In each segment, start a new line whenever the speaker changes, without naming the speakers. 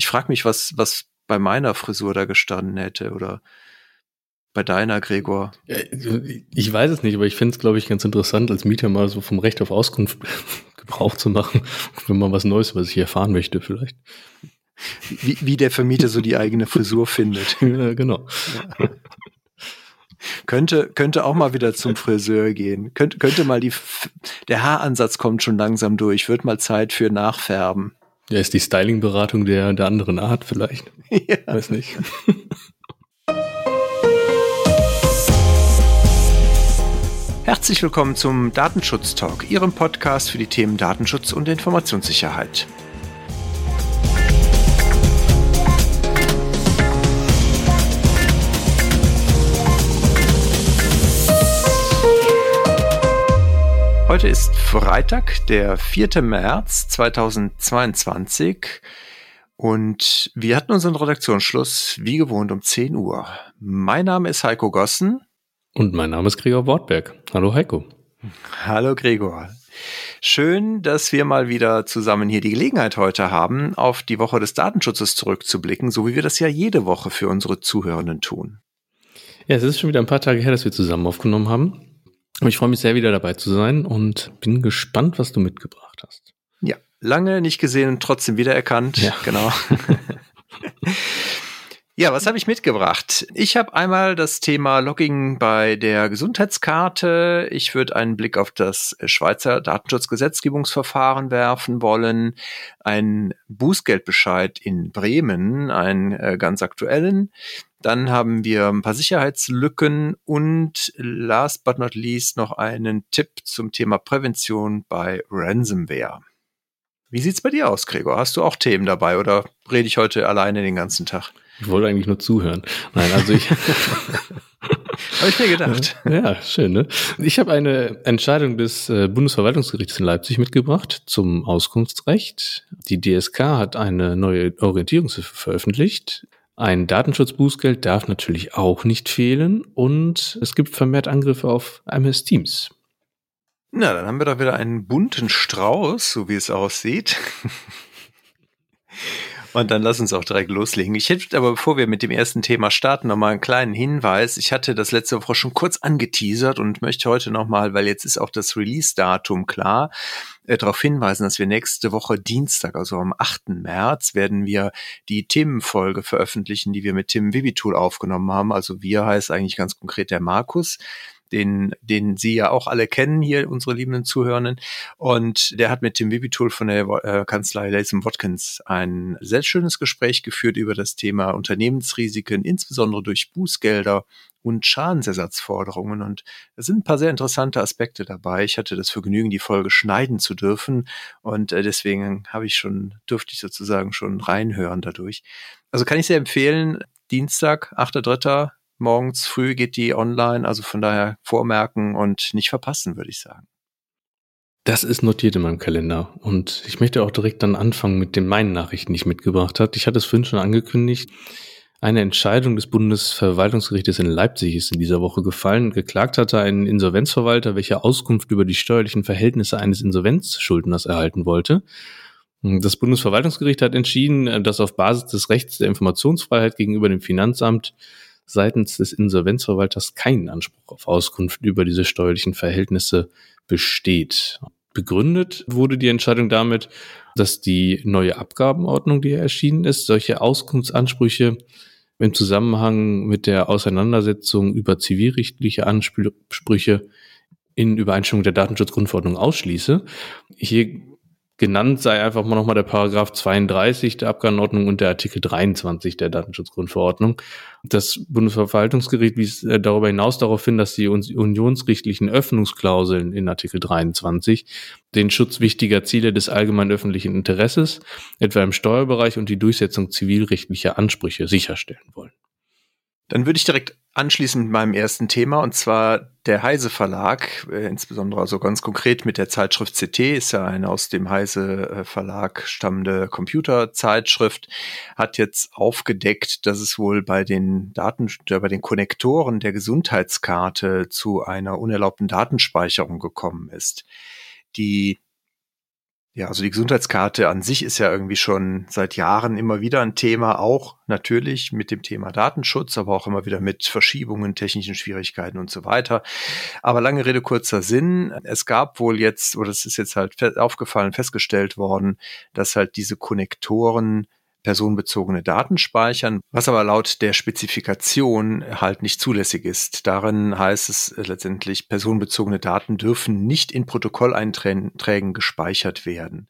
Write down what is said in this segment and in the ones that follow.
Ich frage mich, was, was bei meiner Frisur da gestanden hätte oder bei deiner, Gregor.
Ich weiß es nicht, aber ich finde es, glaube ich, ganz interessant, als Mieter mal so vom Recht auf Auskunft Gebrauch zu machen, wenn man was Neues über sich erfahren möchte, vielleicht.
Wie, wie der Vermieter so die eigene Frisur findet.
Ja, genau. Ja.
Könnte, könnte auch mal wieder zum Friseur gehen. Könnte, könnte mal die, der Haaransatz kommt schon langsam durch. Wird mal Zeit für Nachfärben.
Ja, ist die Stylingberatung der, der anderen Art vielleicht. Ja. Weiß nicht.
Herzlich willkommen zum Datenschutz Talk, Ihrem Podcast für die Themen Datenschutz und Informationssicherheit. Heute ist Freitag, der 4. März 2022 und wir hatten unseren Redaktionsschluss wie gewohnt um 10 Uhr. Mein Name ist Heiko Gossen.
Und mein Name ist Gregor Wortberg. Hallo Heiko.
Hallo Gregor. Schön, dass wir mal wieder zusammen hier die Gelegenheit heute haben, auf die Woche des Datenschutzes zurückzublicken, so wie wir das ja jede Woche für unsere Zuhörenden tun.
Ja, es ist schon wieder ein paar Tage her, dass wir zusammen aufgenommen haben. Ich freue mich sehr, wieder dabei zu sein und bin gespannt, was du mitgebracht hast.
Ja, lange nicht gesehen und trotzdem wiedererkannt. Ja. Genau. ja, was habe ich mitgebracht? Ich habe einmal das Thema Logging bei der Gesundheitskarte. Ich würde einen Blick auf das Schweizer Datenschutzgesetzgebungsverfahren werfen wollen. Ein Bußgeldbescheid in Bremen, einen äh, ganz aktuellen. Dann haben wir ein paar Sicherheitslücken und last but not least noch einen Tipp zum Thema Prävention bei Ransomware. Wie sieht's bei dir aus, Gregor? Hast du auch Themen dabei oder rede ich heute alleine den ganzen Tag?
Ich wollte eigentlich nur zuhören. Nein, also ich.
habe ich mir gedacht.
Ja, schön, ne? Ich habe eine Entscheidung des äh, Bundesverwaltungsgerichts in Leipzig mitgebracht zum Auskunftsrecht. Die DSK hat eine neue Orientierungshilfe veröffentlicht. Ein Datenschutzbußgeld darf natürlich auch nicht fehlen und es gibt vermehrt Angriffe auf MS Teams.
Na, dann haben wir doch wieder einen bunten Strauß, so wie es aussieht. Und dann lass uns auch direkt loslegen. Ich hätte aber, bevor wir mit dem ersten Thema starten, nochmal einen kleinen Hinweis. Ich hatte das letzte Woche schon kurz angeteasert und möchte heute nochmal, weil jetzt ist auch das Release-Datum klar, äh, darauf hinweisen, dass wir nächste Woche Dienstag, also am 8. März, werden wir die Themenfolge veröffentlichen, die wir mit Tim Vivitool aufgenommen haben. Also wir heißt eigentlich ganz konkret der Markus den, den Sie ja auch alle kennen hier, unsere liebenden Zuhörenden. Und der hat mit dem Vivitool von der äh, Kanzlei Latham Watkins ein sehr schönes Gespräch geführt über das Thema Unternehmensrisiken, insbesondere durch Bußgelder und Schadensersatzforderungen. Und es sind ein paar sehr interessante Aspekte dabei. Ich hatte das Vergnügen, die Folge schneiden zu dürfen. Und äh, deswegen habe ich schon, dürfte ich sozusagen schon reinhören dadurch. Also kann ich sehr empfehlen, Dienstag, 8.3 morgens früh geht die online, also von daher vormerken und nicht verpassen, würde ich sagen.
Das ist notiert in meinem Kalender. Und ich möchte auch direkt dann anfangen mit den meinen Nachrichten, die ich mitgebracht habe. Ich hatte es vorhin schon angekündigt. Eine Entscheidung des Bundesverwaltungsgerichtes in Leipzig ist in dieser Woche gefallen. Geklagt hatte ein Insolvenzverwalter, welcher Auskunft über die steuerlichen Verhältnisse eines Insolvenzschuldners erhalten wollte. Das Bundesverwaltungsgericht hat entschieden, dass auf Basis des Rechts der Informationsfreiheit gegenüber dem Finanzamt seitens des Insolvenzverwalters kein Anspruch auf Auskunft über diese steuerlichen Verhältnisse besteht. Begründet wurde die Entscheidung damit, dass die neue Abgabenordnung, die erschienen ist, solche Auskunftsansprüche im Zusammenhang mit der Auseinandersetzung über zivilrechtliche Ansprüche in Übereinstimmung der Datenschutzgrundverordnung ausschließe. Hier genannt sei einfach mal nochmal der Paragraph 32 der Abgabenordnung und der Artikel 23 der Datenschutzgrundverordnung. Das Bundesverwaltungsgericht wies äh, darüber hinaus darauf hin, dass die unionsrichtlichen Öffnungsklauseln in Artikel 23 den Schutz wichtiger Ziele des allgemeinen öffentlichen Interesses, etwa im Steuerbereich und die Durchsetzung zivilrechtlicher Ansprüche sicherstellen wollen.
Dann würde ich direkt anschließen mit meinem ersten Thema und zwar der Heise Verlag, äh, insbesondere also ganz konkret mit der Zeitschrift CT, ist ja eine aus dem Heise äh, Verlag stammende Computerzeitschrift, hat jetzt aufgedeckt, dass es wohl bei den Daten, äh, bei den Konnektoren der Gesundheitskarte zu einer unerlaubten Datenspeicherung gekommen ist. Die Ja, also die Gesundheitskarte an sich ist ja irgendwie schon seit Jahren immer wieder ein Thema, auch natürlich mit dem Thema Datenschutz, aber auch immer wieder mit Verschiebungen, technischen Schwierigkeiten und so weiter. Aber lange Rede, kurzer Sinn. Es gab wohl jetzt, oder es ist jetzt halt aufgefallen, festgestellt worden, dass halt diese Konnektoren personenbezogene Daten speichern, was aber laut der Spezifikation halt nicht zulässig ist. Darin heißt es letztendlich, personenbezogene Daten dürfen nicht in Protokolleinträgen gespeichert werden.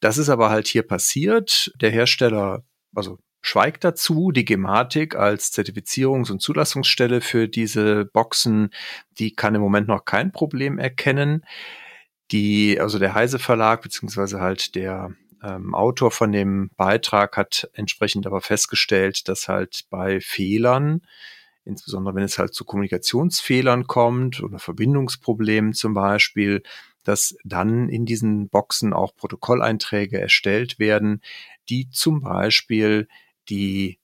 Das ist aber halt hier passiert. Der Hersteller, also schweigt dazu. Die Gematik als Zertifizierungs- und Zulassungsstelle für diese Boxen, die kann im Moment noch kein Problem erkennen. Die, also der Heise Verlag, beziehungsweise halt der ähm, Autor von dem Beitrag hat entsprechend aber festgestellt, dass halt bei Fehlern, insbesondere wenn es halt zu Kommunikationsfehlern kommt oder Verbindungsproblemen zum Beispiel, dass dann in diesen Boxen auch Protokolleinträge erstellt werden, die zum Beispiel die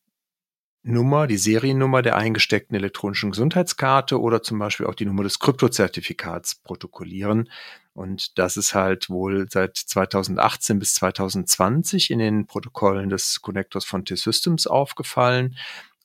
Nummer, die Seriennummer der eingesteckten elektronischen Gesundheitskarte oder zum Beispiel auch die Nummer des Kryptozertifikats protokollieren. Und das ist halt wohl seit 2018 bis 2020 in den Protokollen des Connectors von T-Systems aufgefallen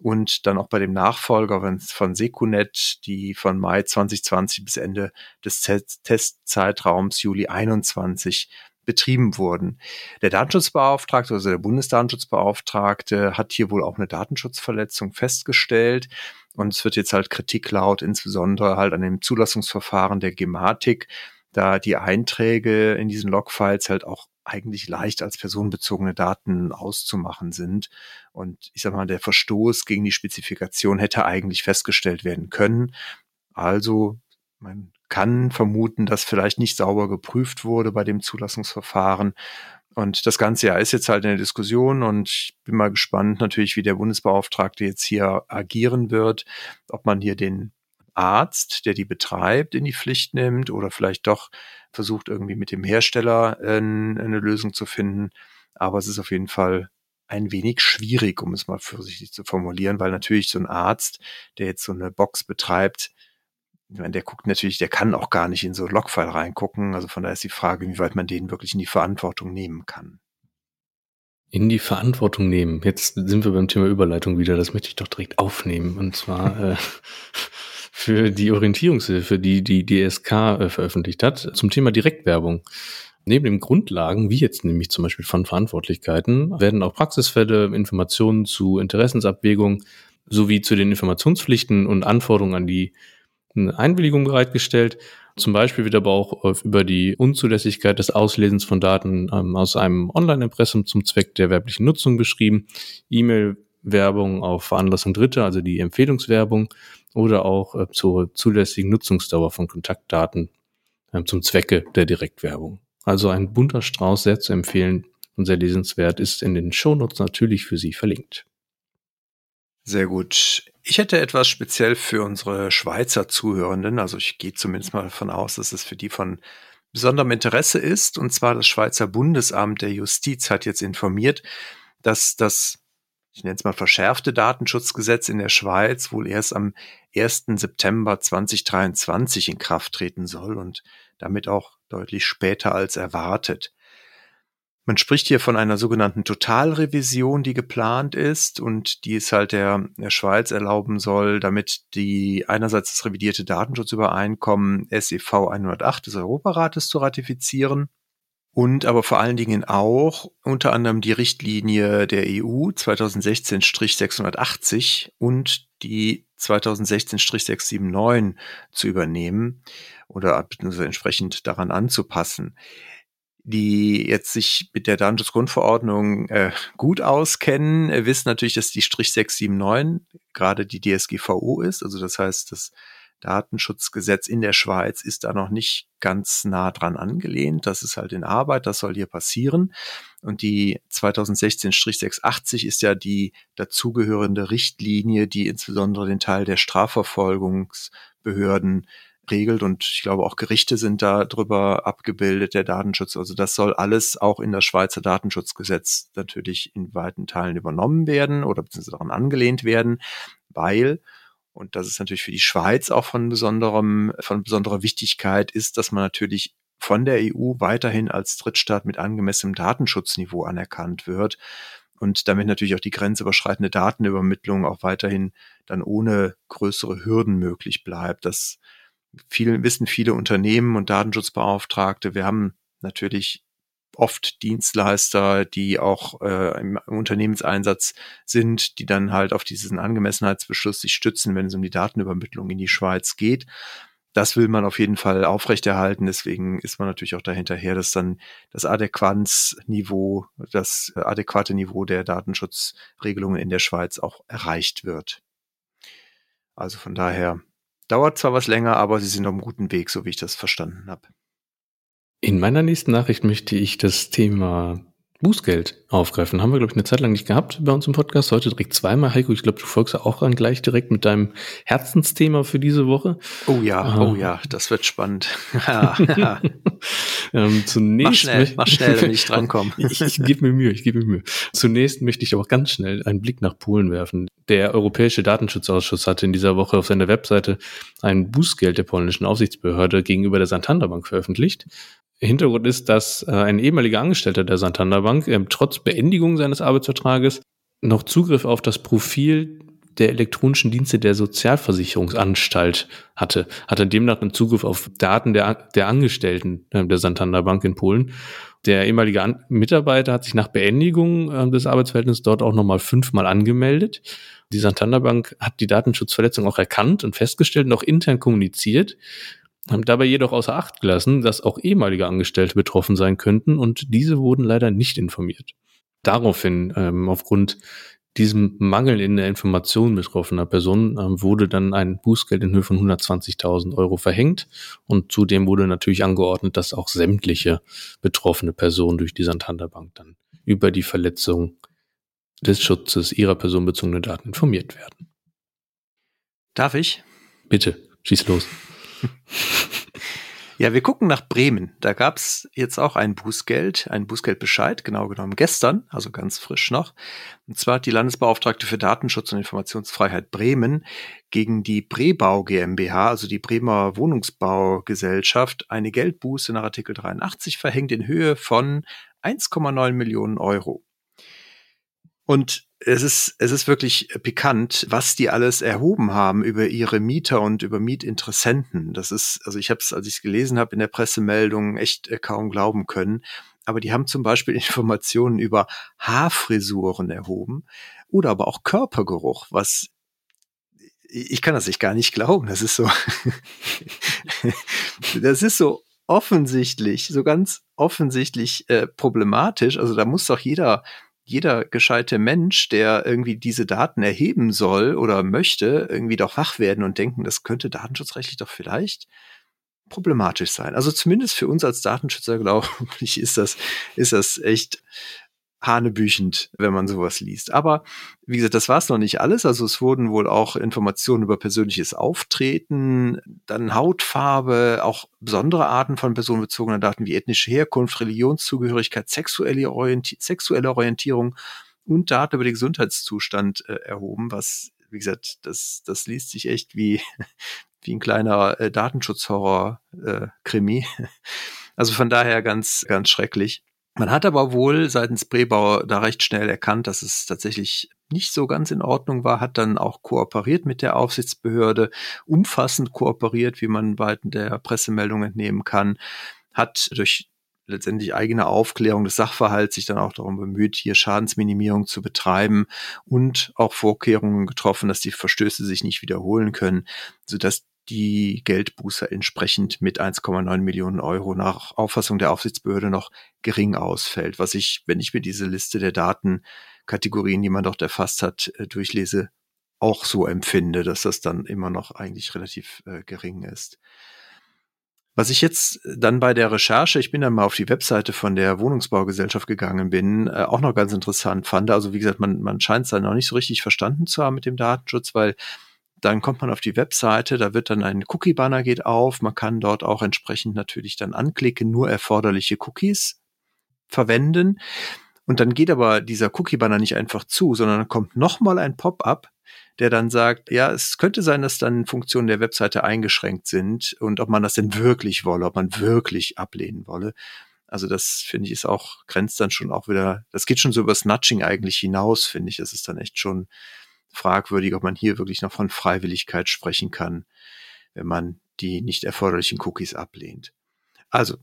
und dann auch bei dem Nachfolger von Secunet, die von Mai 2020 bis Ende des Testzeitraums Juli 21 betrieben wurden. Der Datenschutzbeauftragte, also der Bundesdatenschutzbeauftragte, hat hier wohl auch eine Datenschutzverletzung festgestellt. Und es wird jetzt halt Kritik laut, insbesondere halt an dem Zulassungsverfahren der Gematik, da die Einträge in diesen Logfiles halt auch eigentlich leicht als personenbezogene Daten auszumachen sind. Und ich sag mal, der Verstoß gegen die Spezifikation hätte eigentlich festgestellt werden können. Also man kann vermuten, dass vielleicht nicht sauber geprüft wurde bei dem Zulassungsverfahren. Und das ganze Jahr ist jetzt halt in der Diskussion und ich bin mal gespannt natürlich, wie der Bundesbeauftragte jetzt hier agieren wird, ob man hier den Arzt, der die betreibt, in die Pflicht nimmt oder vielleicht doch versucht irgendwie mit dem Hersteller äh, eine Lösung zu finden. Aber es ist auf jeden Fall ein wenig schwierig, um es mal vorsichtig zu formulieren, weil natürlich so ein Arzt, der jetzt so eine Box betreibt, der guckt natürlich, der kann auch gar nicht in so Logfile reingucken. Also von daher ist die Frage, wie weit man den wirklich in die Verantwortung nehmen kann.
In die Verantwortung nehmen. Jetzt sind wir beim Thema Überleitung wieder. Das möchte ich doch direkt aufnehmen. Und zwar äh, für die Orientierungshilfe, die die DSK äh, veröffentlicht hat, zum Thema Direktwerbung. Neben den Grundlagen, wie jetzt nämlich zum Beispiel von Verantwortlichkeiten, werden auch Praxisfälle, Informationen zu Interessensabwägung sowie zu den Informationspflichten und Anforderungen an die eine Einwilligung bereitgestellt. Zum Beispiel wird aber auch über die Unzulässigkeit des Auslesens von Daten ähm, aus einem Online-Impressum zum Zweck der werblichen Nutzung beschrieben. E-Mail-Werbung auf Veranlassung Dritter, also die Empfehlungswerbung oder auch äh, zur zulässigen Nutzungsdauer von Kontaktdaten äh, zum Zwecke der Direktwerbung. Also ein bunter Strauß, sehr zu empfehlen und sehr lesenswert, ist in den Shownotes natürlich für Sie verlinkt.
Sehr gut. Ich hätte etwas speziell für unsere Schweizer Zuhörenden, also ich gehe zumindest mal davon aus, dass es für die von besonderem Interesse ist, und zwar das Schweizer Bundesamt der Justiz hat jetzt informiert, dass das, ich nenne es mal verschärfte Datenschutzgesetz in der Schweiz wohl erst am 1. September 2023 in Kraft treten soll und damit auch deutlich später als erwartet. Man spricht hier von einer sogenannten Totalrevision, die geplant ist und die es halt der, der Schweiz erlauben soll, damit die einerseits das revidierte Datenschutzübereinkommen SEV 108 des Europarates zu ratifizieren und aber vor allen Dingen auch unter anderem die Richtlinie der EU 2016-680 und die 2016-679 zu übernehmen oder entsprechend daran anzupassen die jetzt sich mit der Datenschutzgrundverordnung äh, gut auskennen, äh, wissen natürlich, dass die Strich 679 gerade die DSGVO ist. Also das heißt, das Datenschutzgesetz in der Schweiz ist da noch nicht ganz nah dran angelehnt. Das ist halt in Arbeit, das soll hier passieren. Und die 2016-680 ist ja die dazugehörende Richtlinie, die insbesondere den Teil der Strafverfolgungsbehörden regelt und ich glaube auch Gerichte sind da drüber abgebildet, der Datenschutz. Also das soll alles auch in das Schweizer Datenschutzgesetz natürlich in weiten Teilen übernommen werden oder beziehungsweise daran angelehnt werden, weil und das ist natürlich für die Schweiz auch von besonderem, von besonderer Wichtigkeit ist, dass man natürlich von der EU weiterhin als Drittstaat mit angemessenem Datenschutzniveau anerkannt wird und damit natürlich auch die grenzüberschreitende Datenübermittlung auch weiterhin dann ohne größere Hürden möglich bleibt. Das viele, wissen viele Unternehmen und Datenschutzbeauftragte. Wir haben natürlich oft Dienstleister, die auch äh, im Unternehmenseinsatz sind, die dann halt auf diesen Angemessenheitsbeschluss sich stützen, wenn es um die Datenübermittlung in die Schweiz geht das will man auf jeden Fall aufrechterhalten. Deswegen ist man natürlich auch dahinterher, dass dann das Adäquanzniveau, das adäquate Niveau der Datenschutzregelungen in der Schweiz auch erreicht wird. Also von daher dauert zwar was länger, aber sie sind auf einem guten Weg, so wie ich das verstanden habe.
In meiner nächsten Nachricht möchte ich das Thema Bußgeld aufgreifen. Haben wir, glaube ich, eine Zeit lang nicht gehabt bei uns im Podcast. Heute direkt zweimal. Heiko, ich glaube, du folgst ja auch an gleich direkt mit deinem Herzensthema für diese Woche.
Oh ja, ähm. oh ja, das wird spannend.
ähm, zunächst
mach schnell, mach schnell, wenn ich drankomme.
ich ich gebe mir Mühe, ich gebe mir Mühe. Zunächst möchte ich aber ganz schnell einen Blick nach Polen werfen. Der Europäische Datenschutzausschuss hatte in dieser Woche auf seiner Webseite ein Bußgeld der polnischen Aufsichtsbehörde gegenüber der Santander Bank veröffentlicht. Hintergrund ist, dass äh, ein ehemaliger Angestellter der Santander Bank äh, trotz Beendigung seines Arbeitsvertrages noch Zugriff auf das Profil der elektronischen Dienste der Sozialversicherungsanstalt hatte, hatte demnach einen Zugriff auf Daten der, der Angestellten äh, der Santander Bank in Polen. Der ehemalige An Mitarbeiter hat sich nach Beendigung äh, des Arbeitsverhältnisses dort auch nochmal fünfmal angemeldet. Die Santander Bank hat die Datenschutzverletzung auch erkannt und festgestellt und auch intern kommuniziert haben dabei jedoch außer Acht gelassen, dass auch ehemalige Angestellte betroffen sein könnten und diese wurden leider nicht informiert. Daraufhin, ähm, aufgrund diesem Mangel in der Information betroffener Personen, ähm, wurde dann ein Bußgeld in Höhe von 120.000 Euro verhängt und zudem wurde natürlich angeordnet, dass auch sämtliche betroffene Personen durch die Santander Bank dann über die Verletzung des Schutzes ihrer personenbezogenen Daten informiert werden.
Darf ich?
Bitte, schieß los.
Ja, wir gucken nach Bremen. Da gab's jetzt auch ein Bußgeld, ein Bußgeldbescheid, genau genommen gestern, also ganz frisch noch. Und zwar hat die Landesbeauftragte für Datenschutz und Informationsfreiheit Bremen gegen die Brebau GmbH, also die Bremer Wohnungsbaugesellschaft, eine Geldbuße nach Artikel 83 verhängt in Höhe von 1,9 Millionen Euro. Und es ist, es ist wirklich pikant, was die alles erhoben haben über ihre Mieter und über Mietinteressenten. Das ist, also ich habe es, als ich es gelesen habe in der Pressemeldung, echt äh, kaum glauben können. Aber die haben zum Beispiel Informationen über Haarfrisuren erhoben oder aber auch Körpergeruch, was ich kann das nicht gar nicht glauben. Das ist so, das ist so offensichtlich, so ganz offensichtlich äh, problematisch. Also da muss doch jeder jeder gescheite Mensch, der irgendwie diese Daten erheben soll oder möchte, irgendwie doch wach werden und denken, das könnte datenschutzrechtlich doch vielleicht problematisch sein. Also zumindest für uns als Datenschützer, glaube ich, ist das, ist das echt hanebüchend, wenn man sowas liest. Aber wie gesagt, das war es noch nicht alles. Also es wurden wohl auch Informationen über persönliches Auftreten, dann Hautfarbe, auch besondere Arten von personenbezogenen Daten wie ethnische Herkunft, Religionszugehörigkeit, sexuelle, Orienti sexuelle Orientierung und Daten über den Gesundheitszustand äh, erhoben, was, wie gesagt, das, das liest sich echt wie, wie ein kleiner äh, Datenschutzhorror-Krimi. Äh, also von daher ganz, ganz schrecklich. Man hat aber wohl seitens Brebauer da recht schnell erkannt, dass es tatsächlich nicht so ganz in Ordnung war, hat dann auch kooperiert mit der Aufsichtsbehörde, umfassend kooperiert, wie man bei der Pressemeldung entnehmen kann, hat durch letztendlich eigene Aufklärung des Sachverhalts sich dann auch darum bemüht, hier Schadensminimierung zu betreiben und auch Vorkehrungen getroffen, dass die Verstöße sich nicht wiederholen können, sodass die Geldbuße entsprechend mit 1,9 Millionen Euro nach Auffassung der Aufsichtsbehörde noch gering ausfällt. Was ich, wenn ich mir diese Liste der Datenkategorien, die man dort erfasst hat, äh, durchlese, auch so empfinde, dass das dann immer noch eigentlich relativ äh, gering ist. Was ich jetzt dann bei der Recherche, ich bin dann mal auf die Webseite von der Wohnungsbaugesellschaft gegangen bin, äh, auch noch ganz interessant fand. Also wie gesagt, man, man scheint es dann noch nicht so richtig verstanden zu haben mit dem Datenschutz, weil dann kommt man auf die Webseite, da wird dann ein Cookie-Banner geht auf. Man kann dort auch entsprechend natürlich dann anklicken, nur erforderliche Cookies verwenden. Und dann geht aber dieser Cookie-Banner nicht einfach zu, sondern dann kommt nochmal ein Pop-up, der dann sagt, ja, es könnte sein, dass dann Funktionen der Webseite eingeschränkt sind und ob man das denn wirklich wolle, ob man wirklich ablehnen wolle. Also das finde ich ist auch, grenzt dann schon auch wieder, das geht schon so über Snatching eigentlich hinaus, finde ich. Das ist dann echt schon fragwürdig, ob man hier wirklich noch von Freiwilligkeit sprechen kann, wenn man die nicht erforderlichen Cookies ablehnt. Also,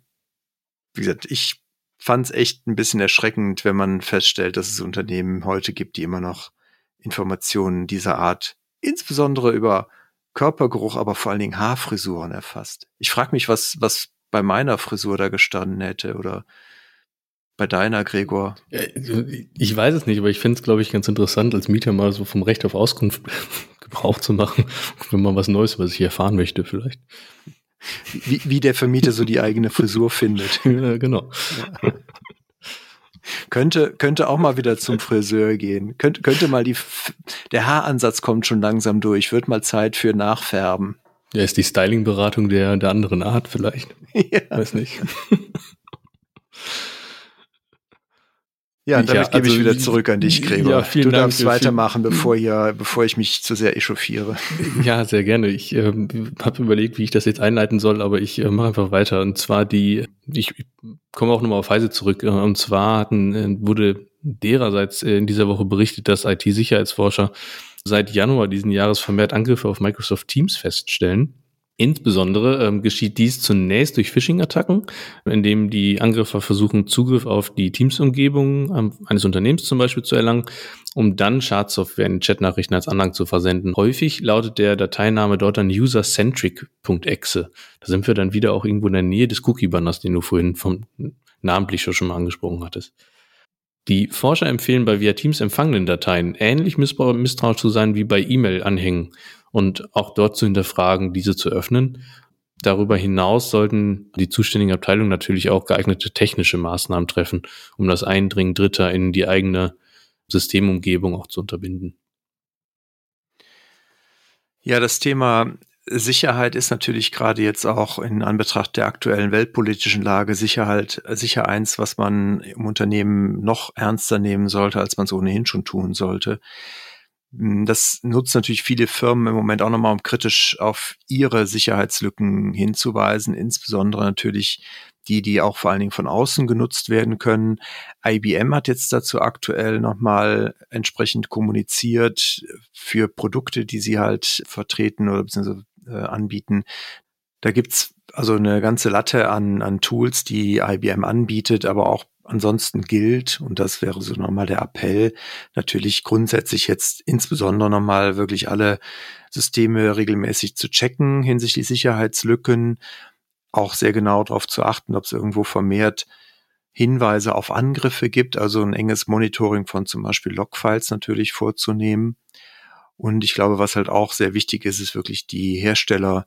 wie gesagt, ich fand es echt ein bisschen erschreckend, wenn man feststellt, dass es Unternehmen heute gibt, die immer noch Informationen dieser Art, insbesondere über Körpergeruch, aber vor allen Dingen Haarfrisuren erfasst. Ich frage mich, was, was bei meiner Frisur da gestanden hätte oder bei deiner, Gregor?
Ich weiß es nicht, aber ich finde es, glaube ich, ganz interessant, als Mieter mal so vom Recht auf Auskunft Gebrauch zu machen, wenn man was Neues was ich erfahren möchte, vielleicht.
Wie, wie der Vermieter so die eigene Frisur findet.
Ja, genau. Ja.
Könnte, könnte auch mal wieder zum Friseur gehen. Könnte, könnte mal die, der Haaransatz kommt schon langsam durch. Wird mal Zeit für Nachfärben.
Ja, ist die Styling-Beratung der, der anderen Art vielleicht. Ja. Weiß nicht.
Ja, damit ja, also, gebe ich wieder zurück an dich, Gregor. Ja, vielen du Dank, darfst weitermachen, bevor, hier, bevor ich mich zu sehr echauffiere.
Ja, sehr gerne. Ich äh, habe überlegt, wie ich das jetzt einleiten soll, aber ich äh, mache einfach weiter. Und zwar die, ich, ich komme auch nochmal auf Heise zurück. Äh, und zwar hatten, äh, wurde dererseits äh, in dieser Woche berichtet, dass IT-Sicherheitsforscher seit Januar diesen Jahres vermehrt Angriffe auf Microsoft Teams feststellen. Insbesondere ähm, geschieht dies zunächst durch Phishing-Attacken, indem die Angreifer versuchen, Zugriff auf die Teams-Umgebung ähm, eines Unternehmens zum Beispiel zu erlangen, um dann Schadsoftware in Chatnachrichten als Anhang zu versenden. Häufig lautet der Dateiname dort dann usercentric.exe. Da sind wir dann wieder auch irgendwo in der Nähe des Cookie-Banners, den du vorhin vom namentlich schon mal angesprochen hattest. Die Forscher empfehlen bei via Teams empfangenen Dateien ähnlich misstrauisch zu sein wie bei E-Mail-Anhängen und auch dort zu hinterfragen, diese zu öffnen. Darüber hinaus sollten die zuständigen Abteilungen natürlich auch geeignete technische Maßnahmen treffen, um das Eindringen Dritter in die eigene Systemumgebung auch zu unterbinden.
Ja, das Thema Sicherheit ist natürlich gerade jetzt auch in Anbetracht der aktuellen weltpolitischen Lage Sicherheit sicher eins, was man im Unternehmen noch ernster nehmen sollte, als man es ohnehin schon tun sollte. Hm, das nutzt natürlich viele Firmen im Moment auch nochmal, um kritisch auf ihre Sicherheitslücken hinzuweisen, insbesondere natürlich die, die auch vor allen Dingen von außen genutzt werden können. IBM hat jetzt dazu aktuell nochmal entsprechend kommuniziert für Produkte, die sie halt vertreten oder beziehungsweise äh, anbieten. Da gibt's also eine ganze Latte an, an Tools, die IBM anbietet, aber auch ansonsten gilt, und das wäre so nochmal der Appell, natürlich grundsätzlich jetzt insbesondere nochmal wirklich alle Systeme regelmäßig zu checken hinsichtlich Sicherheitslücken, auch sehr genau darauf zu achten, ob es irgendwo vermehrt Hinweise auf Angriffe gibt, also ein enges Monitoring von zum Beispiel Logfiles natürlich vorzunehmen. Und ich glaube, was halt auch sehr wichtig ist, ist wirklich die Hersteller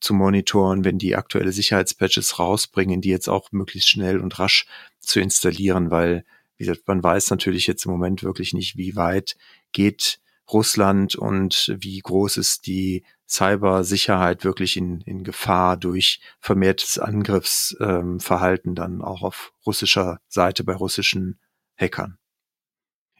zu monitoren, wenn die aktuelle Sicherheitspatches rausbringen, die jetzt auch möglichst schnell und rasch zu installieren, weil, wie gesagt, man weiß natürlich jetzt im Moment wirklich nicht, wie weit geht Russland und wie groß ist die Cybersicherheit wirklich in, in Gefahr durch vermehrtes Angriffsverhalten ähm, dann auch auf russischer Seite bei russischen Hackern.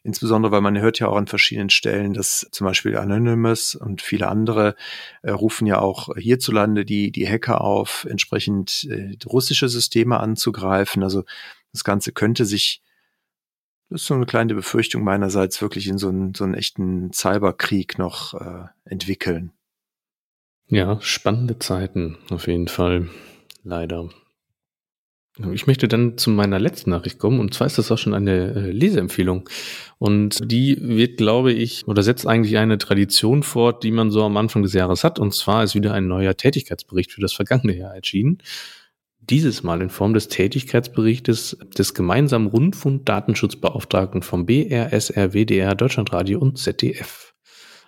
Insbesondere, weil man hört ja auch an verschiedenen Stellen, dass zum Beispiel Anonymous und viele andere äh, rufen ja auch hierzulande die, die Hacker auf, entsprechend äh, russische Systeme anzugreifen. Also das Ganze könnte sich, das ist so eine kleine Befürchtung meinerseits, wirklich in so einen, so einen echten Cyberkrieg noch äh, entwickeln.
Ja, spannende Zeiten auf jeden Fall. Leider. Ich möchte dann zu meiner letzten Nachricht kommen und zwar ist das auch schon eine äh, Leseempfehlung. Und die wird, glaube ich, oder setzt eigentlich eine Tradition fort, die man so am Anfang des Jahres hat. Und zwar ist wieder ein neuer Tätigkeitsbericht für das vergangene Jahr erschienen. Dieses Mal in Form des Tätigkeitsberichtes des gemeinsamen Rundfunkdatenschutzbeauftragten vom BRSR, WDR, Deutschlandradio und ZDF.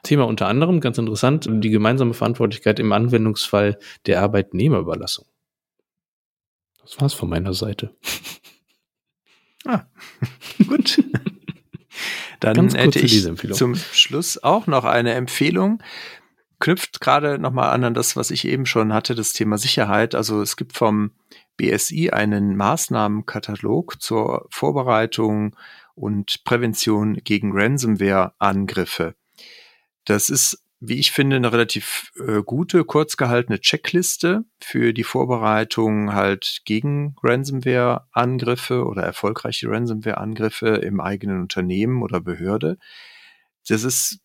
Thema unter anderem, ganz interessant, die gemeinsame Verantwortlichkeit im Anwendungsfall der Arbeitnehmerüberlassung. Das war's von meiner Seite.
Ah, gut. Dann hätte ich zum Schluss auch noch eine Empfehlung. Knüpft gerade nochmal an an das, was ich eben schon hatte, das Thema Sicherheit. Also es gibt vom BSI einen Maßnahmenkatalog zur Vorbereitung und Prävention gegen Ransomware-Angriffe. Das ist, wie ich finde, eine relativ äh, gute, kurz gehaltene Checkliste für die Vorbereitung halt gegen Ransomware-Angriffe oder erfolgreiche Ransomware-Angriffe im eigenen Unternehmen oder Behörde. Das ist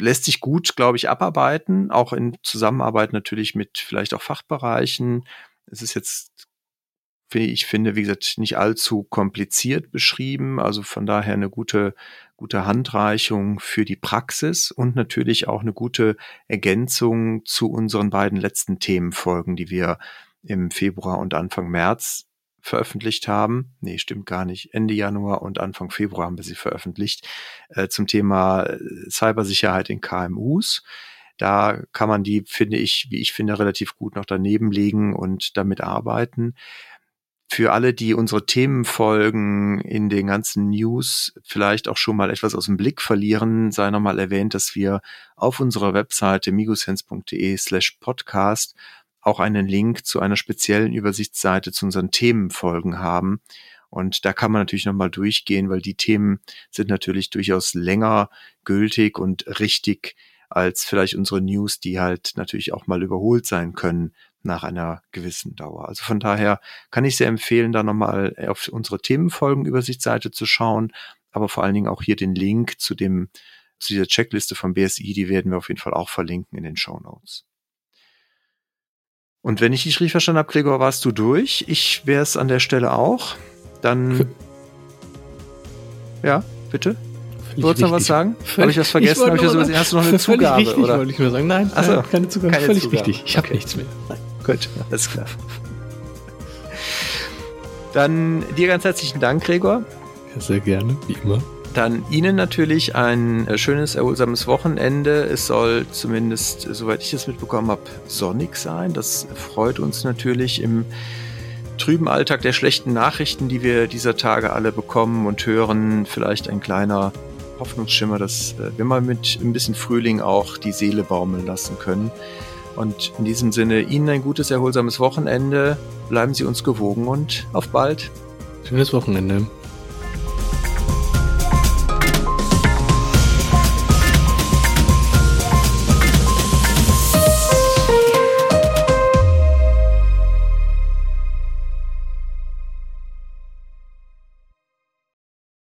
lässt sich gut, glaube ich, abarbeiten, auch in Zusammenarbeit natürlich mit vielleicht auch Fachbereichen. Es ist jetzt finde ich finde, wie gesagt, nicht allzu kompliziert beschrieben. Also von daher eine gute, gute Handreichung für die Praxis und natürlich auch eine gute Ergänzung zu unseren beiden letzten Themenfolgen, die wir im Februar und Anfang März veröffentlicht haben. Nee, stimmt gar nicht. Ende Januar und Anfang Februar haben wir sie veröffentlicht äh, zum Thema äh, Cybersicherheit in KMUs. Da kann man die, finde ich, wie ich finde, relativ gut noch daneben legen und damit arbeiten für alle, die unsere Themenfolgen in den ganzen News vielleicht auch schon mal etwas aus dem Blick verlieren, sei nochmal erwähnt, dass wir auf unserer Webseite migosense.de slash podcast auch einen Link zu einer speziellen Übersichtsseite zu unseren Themenfolgen haben. Und da kann man natürlich nochmal durchgehen, weil die Themen sind natürlich durchaus länger gültig und richtig als vielleicht unsere News, die halt natürlich auch mal überholt sein können nach einer gewissen Dauer. Also von daher kann ich sehr empfehlen, da nochmal auf unsere Themenfolgenübersichtsseite zu schauen, aber vor allen Dingen auch hier den Link zu dem, zu dieser Checkliste vom BSI, die werden wir auf jeden Fall auch verlinken in den Show Notes. Und wenn ich dich richtig verstanden habe, Gregor, warst du durch. Ich wäre es an der Stelle auch. Dann. Ja, bitte? Du wolltest noch was sagen? Habe ich was vergessen? Ich, ich so, hast du noch eine Zugabe?
Richtig, oder? wollte ich nur sagen. Nein, Achso, keine Zugabe. Keine völlig Zugabe. richtig. Ich habe nichts mehr. Nein.
Gut, alles klar. Dann dir ganz herzlichen Dank, Gregor.
Ja, sehr gerne, wie immer.
Dann Ihnen natürlich ein äh, schönes, erholsames Wochenende. Es soll zumindest, soweit ich es mitbekommen habe, sonnig sein. Das freut uns natürlich im trüben Alltag der schlechten Nachrichten, die wir dieser Tage alle bekommen und hören. Vielleicht ein kleiner Hoffnungsschimmer, dass äh, wir mal mit ein bisschen Frühling auch die Seele baumeln lassen können. Und in diesem Sinne Ihnen ein gutes, erholsames Wochenende. Bleiben Sie uns gewogen und auf bald.
Schönes Wochenende.